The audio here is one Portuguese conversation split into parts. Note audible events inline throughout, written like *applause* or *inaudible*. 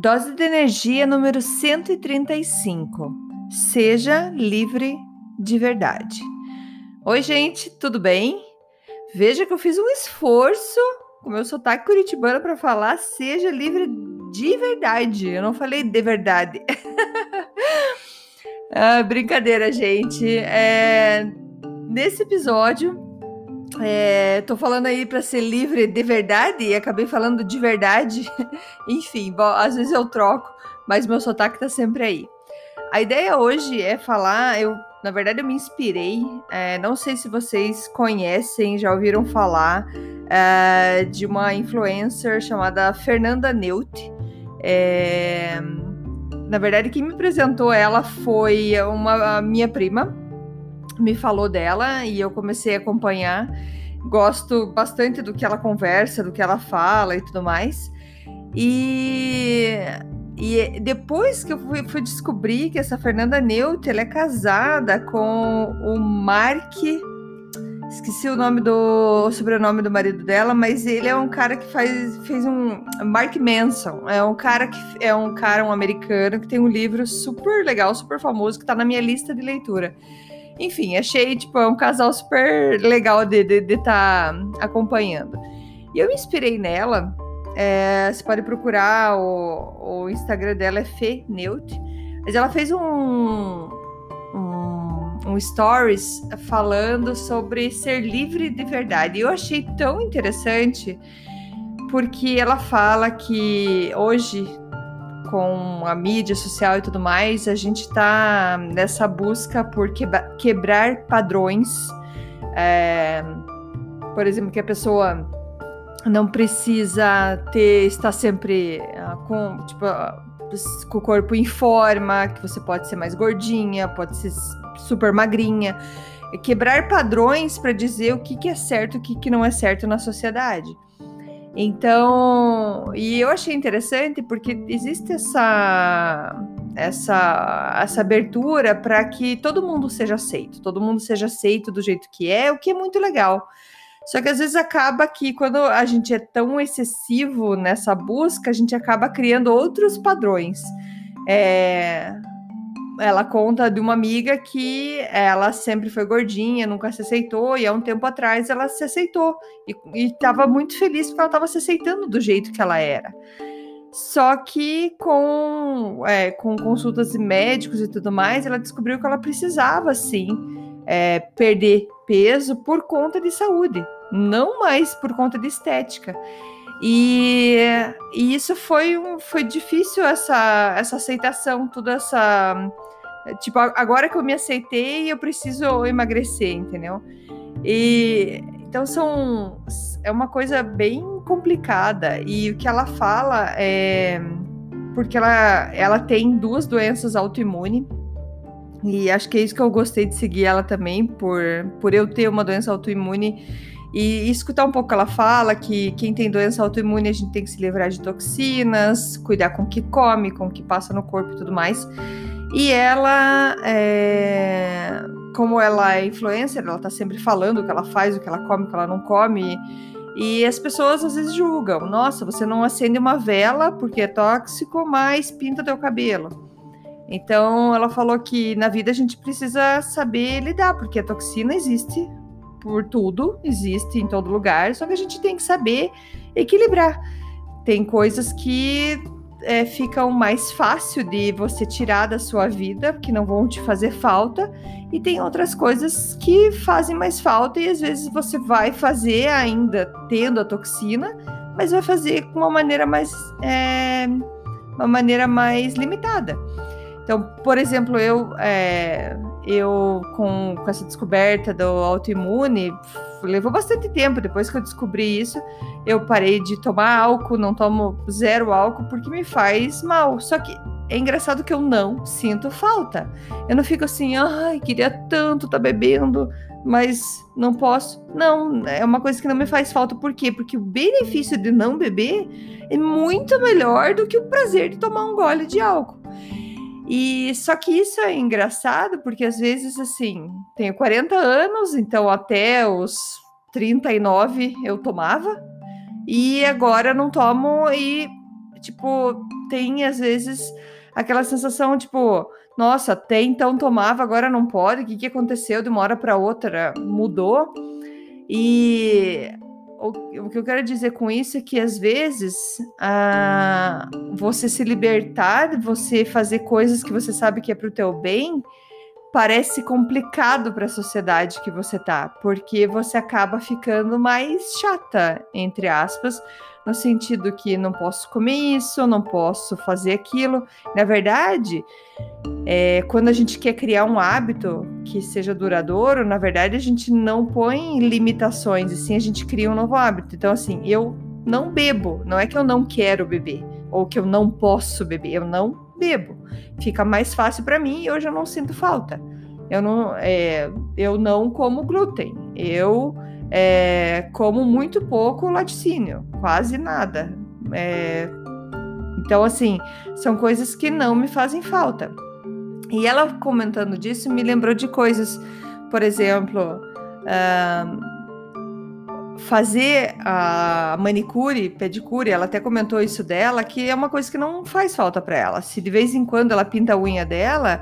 Dose de energia número 135. Seja livre de verdade. Oi, gente, tudo bem? Veja que eu fiz um esforço com meu sotaque curitibano para falar seja livre de verdade. Eu não falei de verdade. *laughs* ah, brincadeira, gente. É, nesse episódio, é, tô falando aí para ser livre de verdade e acabei falando de verdade. *laughs* Enfim, bom, às vezes eu troco, mas meu sotaque tá sempre aí. A ideia hoje é falar, eu na verdade eu me inspirei, é, não sei se vocês conhecem, já ouviram falar é, de uma influencer chamada Fernanda Neut. É, na verdade, quem me apresentou ela foi uma minha prima, me falou dela e eu comecei a acompanhar. Gosto bastante do que ela conversa, do que ela fala e tudo mais. E, e depois que eu fui, fui descobrir que essa Fernanda Neut é casada com o Mark. Esqueci o nome do o sobrenome do marido dela, mas ele é um cara que faz fez um Mark Manson. É um cara que é um cara um americano que tem um livro super legal, super famoso que está na minha lista de leitura. Enfim, achei, tipo, é um casal super legal de estar de, de tá acompanhando. E eu me inspirei nela. É, você pode procurar, o, o Instagram dela é FeNeut. Mas ela fez um, um, um stories falando sobre ser livre de verdade. E eu achei tão interessante porque ela fala que hoje com a mídia social e tudo mais, a gente está nessa busca por quebrar padrões. É, por exemplo, que a pessoa não precisa ter estar sempre uh, com tipo uh, com o corpo em forma, que você pode ser mais gordinha, pode ser super magrinha. Quebrar padrões para dizer o que, que é certo e o que, que não é certo na sociedade. Então, e eu achei interessante porque existe essa essa essa abertura para que todo mundo seja aceito, todo mundo seja aceito do jeito que é, o que é muito legal. Só que às vezes acaba que quando a gente é tão excessivo nessa busca, a gente acaba criando outros padrões. É, ela conta de uma amiga que ela sempre foi gordinha, nunca se aceitou, e há um tempo atrás ela se aceitou e estava muito feliz porque ela estava se aceitando do jeito que ela era. Só que com, é, com consultas de médicos e tudo mais, ela descobriu que ela precisava sim é, perder peso por conta de saúde, não mais por conta de estética. E, e, isso foi, um, foi difícil essa, essa aceitação, toda essa Tipo, agora que eu me aceitei, eu preciso emagrecer, entendeu? E então são é uma coisa bem complicada e o que ela fala é porque ela ela tem duas doenças autoimunes e acho que é isso que eu gostei de seguir ela também por por eu ter uma doença autoimune e escutar um pouco o que ela fala, que quem tem doença autoimune a gente tem que se livrar de toxinas, cuidar com o que come, com o que passa no corpo e tudo mais. E ela, é, como ela é influencer, ela tá sempre falando o que ela faz, o que ela come, o que ela não come. E as pessoas às vezes julgam: nossa, você não acende uma vela porque é tóxico, mas pinta teu cabelo. Então ela falou que na vida a gente precisa saber lidar, porque a toxina existe por tudo, existe em todo lugar, só que a gente tem que saber equilibrar. Tem coisas que é, ficam mais fácil de você tirar da sua vida, que não vão te fazer falta, e tem outras coisas que fazem mais falta e às vezes você vai fazer ainda tendo a toxina, mas vai fazer com uma maneira mais é, uma maneira mais limitada. Então, por exemplo, eu é, eu, com, com essa descoberta do autoimune, levou bastante tempo. Depois que eu descobri isso, eu parei de tomar álcool, não tomo zero álcool, porque me faz mal. Só que é engraçado que eu não sinto falta. Eu não fico assim, ai, queria tanto estar tá bebendo, mas não posso. Não, é uma coisa que não me faz falta. Por quê? Porque o benefício de não beber é muito melhor do que o prazer de tomar um gole de álcool. E só que isso é engraçado porque às vezes assim, tenho 40 anos, então até os 39 eu tomava e agora não tomo e tipo, tem às vezes aquela sensação tipo, nossa, até então tomava, agora não pode, o que, que aconteceu de uma hora para outra? Mudou. E o, que eu quero dizer com isso é que às vezes ah, você se libertar, você fazer coisas que você sabe que é para o teu bem, parece complicado para a sociedade que você tá, porque você acaba ficando mais chata, entre aspas, no sentido que não posso comer isso, não posso fazer aquilo. Na verdade, é, quando a gente quer criar um hábito que seja duradouro, na verdade a gente não põe limitações, e sim a gente cria um novo hábito. Então, assim, eu não bebo, não é que eu não quero beber ou que eu não posso beber, eu não bebo. Fica mais fácil para mim e hoje eu não sinto falta. Eu não, é, eu não como glúten. Eu é, como muito pouco laticínio, quase nada. É, então, assim, são coisas que não me fazem falta. E ela comentando disso me lembrou de coisas, por exemplo, uh, fazer a manicure, pedicure, ela até comentou isso dela, que é uma coisa que não faz falta para ela. Se de vez em quando ela pinta a unha dela,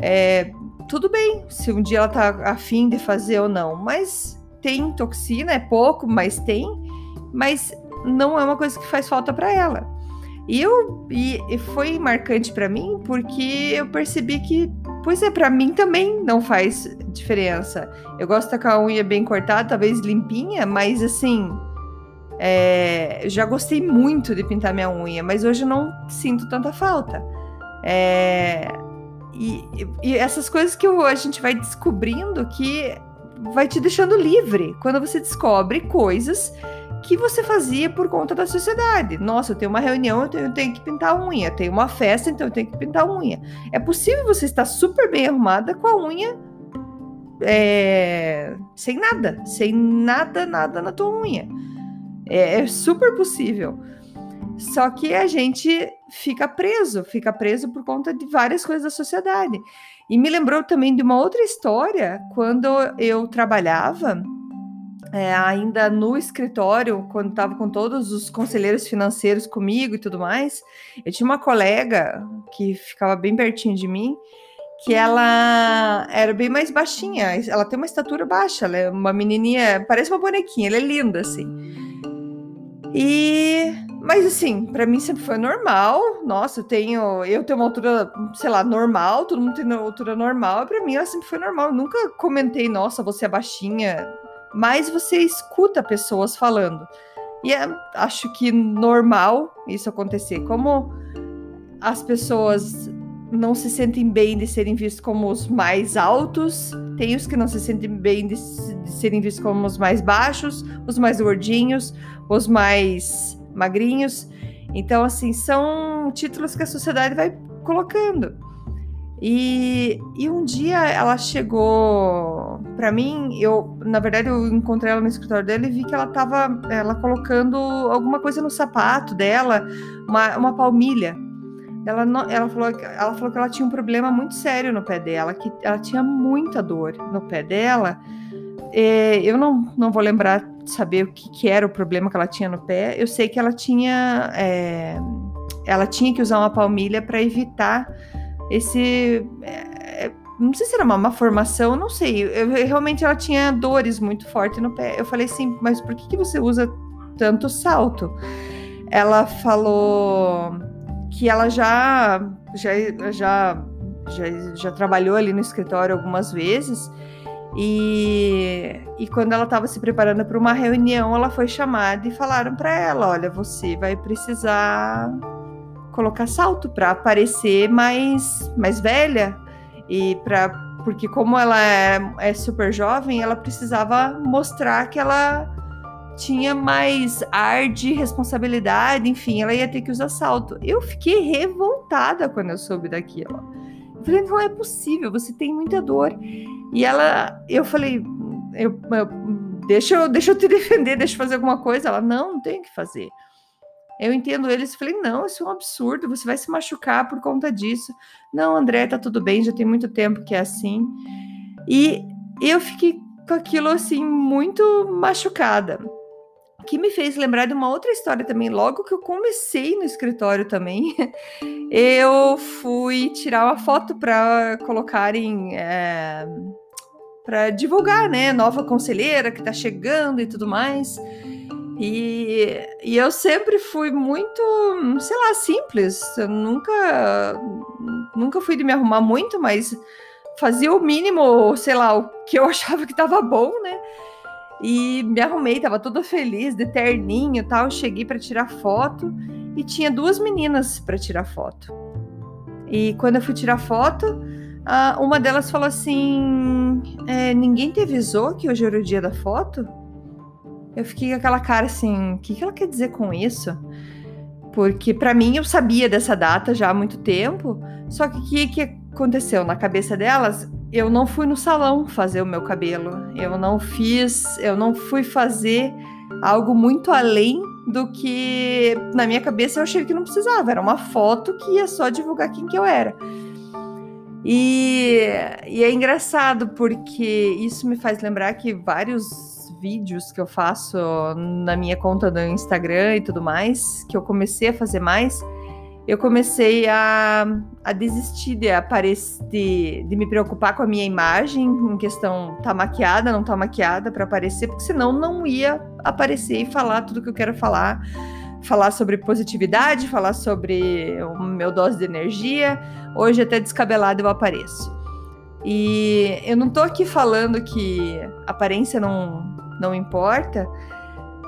é, tudo bem, se um dia ela tá afim de fazer ou não, mas tem toxina, é pouco, mas tem, mas não é uma coisa que faz falta para ela. E, eu, e, e foi marcante para mim porque eu percebi que, pois é, para mim também não faz diferença. Eu gosto com a unha bem cortada, talvez limpinha, mas assim, é, já gostei muito de pintar minha unha, mas hoje não sinto tanta falta. É, e, e, essas coisas que a gente vai descobrindo que vai te deixando livre quando você descobre coisas que você fazia por conta da sociedade. Nossa, eu tenho uma reunião, eu tenho, eu tenho que pintar a unha. Tenho uma festa, então eu tenho que pintar a unha. É possível você estar super bem arrumada com a unha é, sem nada, sem nada, nada na tua unha. É, é super possível. Só que a gente fica preso, fica preso por conta de várias coisas da sociedade. E me lembrou também de uma outra história quando eu trabalhava é, ainda no escritório, quando estava com todos os conselheiros financeiros comigo e tudo mais. Eu tinha uma colega que ficava bem pertinho de mim, que ela era bem mais baixinha. Ela tem uma estatura baixa, ela é uma menininha, parece uma bonequinha, ela é linda assim. E mas assim, para mim sempre foi normal. Nossa, eu tenho, eu tenho uma altura, sei lá, normal, todo mundo tem uma altura normal, para mim ela sempre foi normal. Eu nunca comentei, nossa, você é baixinha, mas você escuta pessoas falando. E é, acho que normal isso acontecer. Como as pessoas não se sentem bem de serem vistos como os mais altos, tem os que não se sentem bem de, de serem vistos como os mais baixos, os mais gordinhos, os mais magrinhos. Então, assim, são títulos que a sociedade vai colocando. E, e um dia ela chegou para mim, eu, na verdade, eu encontrei ela no escritório dela e vi que ela tava ela colocando alguma coisa no sapato dela, uma, uma palmilha. Ela, não, ela, falou, ela falou que ela tinha um problema muito sério no pé dela, que ela tinha muita dor no pé dela. É, eu não, não vou lembrar saber o que, que, era o problema que ela tinha no pé. Eu sei que ela tinha, é, ela tinha que usar uma palmilha para evitar esse. É, não sei se era uma, uma formação, não sei. Eu, realmente ela tinha dores muito fortes no pé. Eu falei assim, mas por que, que você usa tanto salto? Ela falou que ela já, já, já, já, já trabalhou ali no escritório algumas vezes. E, e quando ela estava se preparando para uma reunião, ela foi chamada e falaram para ela: olha, você vai precisar colocar salto para parecer mais, mais velha. E para porque como ela é, é super jovem, ela precisava mostrar que ela tinha mais ar de responsabilidade, enfim, ela ia ter que usar salto. Eu fiquei revoltada quando eu soube daquilo. Eu falei, não é possível, você tem muita dor. E ela, eu falei, eu, eu, deixa, eu, deixa eu te *laughs* defender, deixa eu fazer alguma coisa. Ela, não, não tem o que fazer. Eu entendo eles, falei, não, isso é um absurdo, você vai se machucar por conta disso. Não, André, tá tudo bem, já tem muito tempo que é assim. E eu fiquei com aquilo assim, muito machucada que me fez lembrar de uma outra história também. Logo que eu comecei no escritório também, *laughs* eu fui tirar uma foto para colocarem. É, para divulgar, né? Nova conselheira que está chegando e tudo mais. E, e, eu sempre fui muito, sei lá, simples. Eu nunca, nunca fui de me arrumar muito, mas fazia o mínimo, sei lá, o que eu *laughs* achava que estava bom, né? E me arrumei, tava toda feliz, de terninho tal. Cheguei para tirar foto e tinha duas meninas para tirar foto. E quando eu fui tirar foto, uma delas falou assim: é, Ninguém te avisou que hoje era o dia da foto? Eu fiquei com aquela cara assim: O que, que ela quer dizer com isso? Porque para mim eu sabia dessa data já há muito tempo, só que o que, que aconteceu na cabeça delas? Eu não fui no salão fazer o meu cabelo. Eu não fiz, eu não fui fazer algo muito além do que na minha cabeça eu achei que não precisava. Era uma foto que ia só divulgar quem que eu era. E, e é engraçado porque isso me faz lembrar que vários vídeos que eu faço na minha conta do Instagram e tudo mais, que eu comecei a fazer mais, eu comecei a, a desistir de aparecer, de, de, me preocupar com a minha imagem, em questão tá maquiada, não tá maquiada para aparecer, porque senão não ia aparecer e falar tudo que eu quero falar. Falar sobre positividade, falar sobre o meu dose de energia. Hoje, até descabelado, eu apareço. E eu não tô aqui falando que aparência não, não importa.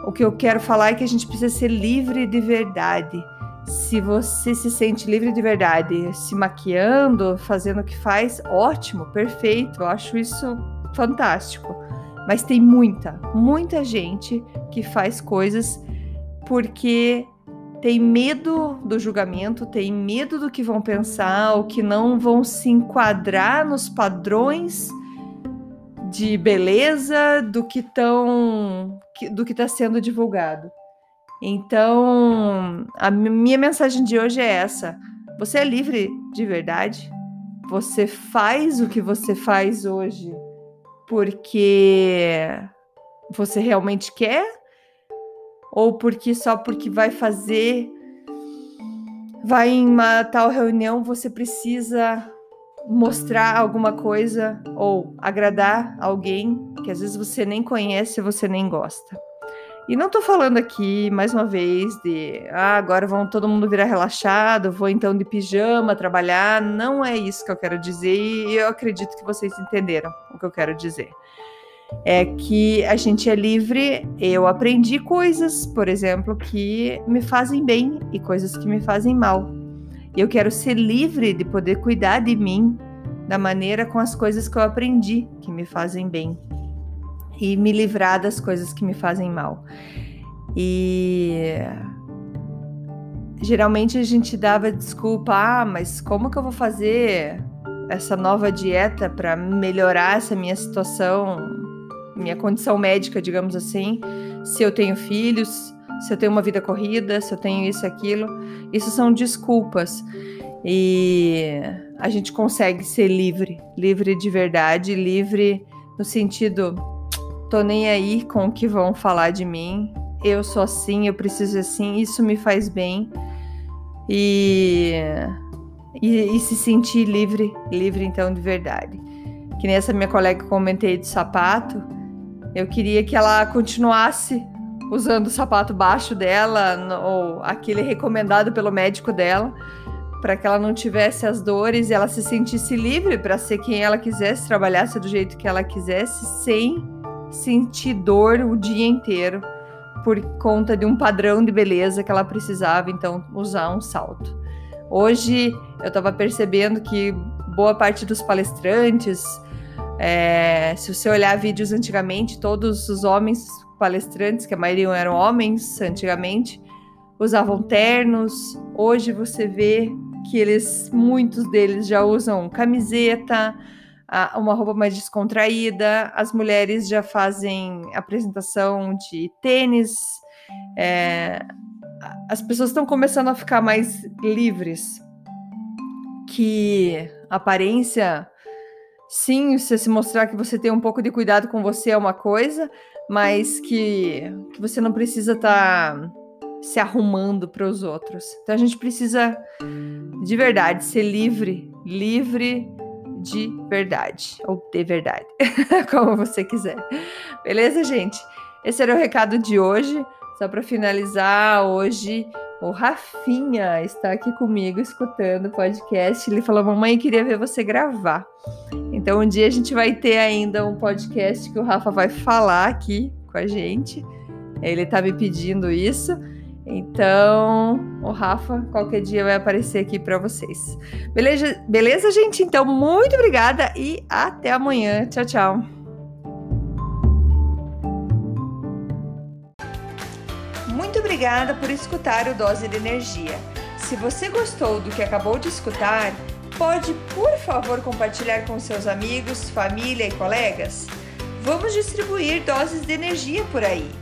O que eu quero falar é que a gente precisa ser livre de verdade se você se sente livre de verdade, se maquiando, fazendo o que faz, ótimo, perfeito. Eu acho isso fantástico. Mas tem muita, muita gente que faz coisas porque tem medo do julgamento, tem medo do que vão pensar, ou que não vão se enquadrar nos padrões de beleza do que estão do que está sendo divulgado. Então, a minha mensagem de hoje é essa: você é livre de verdade? Você faz o que você faz hoje porque você realmente quer? Ou porque só porque vai fazer, vai em uma tal reunião, você precisa mostrar alguma coisa ou agradar alguém que às vezes você nem conhece, você nem gosta. E não tô falando aqui, mais uma vez, de ah, agora vão todo mundo virar relaxado, vou então de pijama trabalhar. Não é isso que eu quero dizer, e eu acredito que vocês entenderam o que eu quero dizer. É que a gente é livre. Eu aprendi coisas, por exemplo, que me fazem bem e coisas que me fazem mal. Eu quero ser livre de poder cuidar de mim da maneira com as coisas que eu aprendi que me fazem bem e me livrar das coisas que me fazem mal. E geralmente a gente dava desculpa, ah, mas como que eu vou fazer essa nova dieta para melhorar essa minha situação, minha condição médica, digamos assim, se eu tenho filhos, se eu tenho uma vida corrida, se eu tenho isso aquilo. Isso são desculpas. E a gente consegue ser livre, livre de verdade, livre no sentido tô nem aí com o que vão falar de mim. Eu sou assim, eu preciso assim, isso me faz bem. E, e, e se sentir livre, livre então de verdade. Que nem essa minha colega que comentei de sapato, eu queria que ela continuasse usando o sapato baixo dela, ou aquele recomendado pelo médico dela, para que ela não tivesse as dores e ela se sentisse livre para ser quem ela quisesse, trabalhasse do jeito que ela quisesse, sem sentir dor o dia inteiro por conta de um padrão de beleza que ela precisava então usar um salto. Hoje eu estava percebendo que boa parte dos palestrantes, é, se você olhar vídeos antigamente, todos os homens palestrantes, que a maioria eram homens antigamente, usavam ternos. Hoje você vê que eles, muitos deles já usam camiseta, uma roupa mais descontraída. As mulheres já fazem apresentação de tênis. É, as pessoas estão começando a ficar mais livres. Que aparência, sim, se se mostrar que você tem um pouco de cuidado com você é uma coisa, mas que, que você não precisa estar tá se arrumando para os outros. Então a gente precisa de verdade ser livre, livre de verdade ou de verdade, *laughs* como você quiser. Beleza, gente? Esse era o recado de hoje. Só para finalizar, hoje o Rafinha está aqui comigo escutando o podcast. Ele falou: Mamãe, queria ver você gravar. Então, um dia a gente vai ter ainda um podcast que o Rafa vai falar aqui com a gente. Ele está me pedindo isso. Então, o Rafa, qualquer dia vai aparecer aqui para vocês. Beleza, beleza, gente? Então, muito obrigada e até amanhã. Tchau, tchau. Muito obrigada por escutar o Dose de Energia. Se você gostou do que acabou de escutar, pode, por favor, compartilhar com seus amigos, família e colegas? Vamos distribuir doses de energia por aí.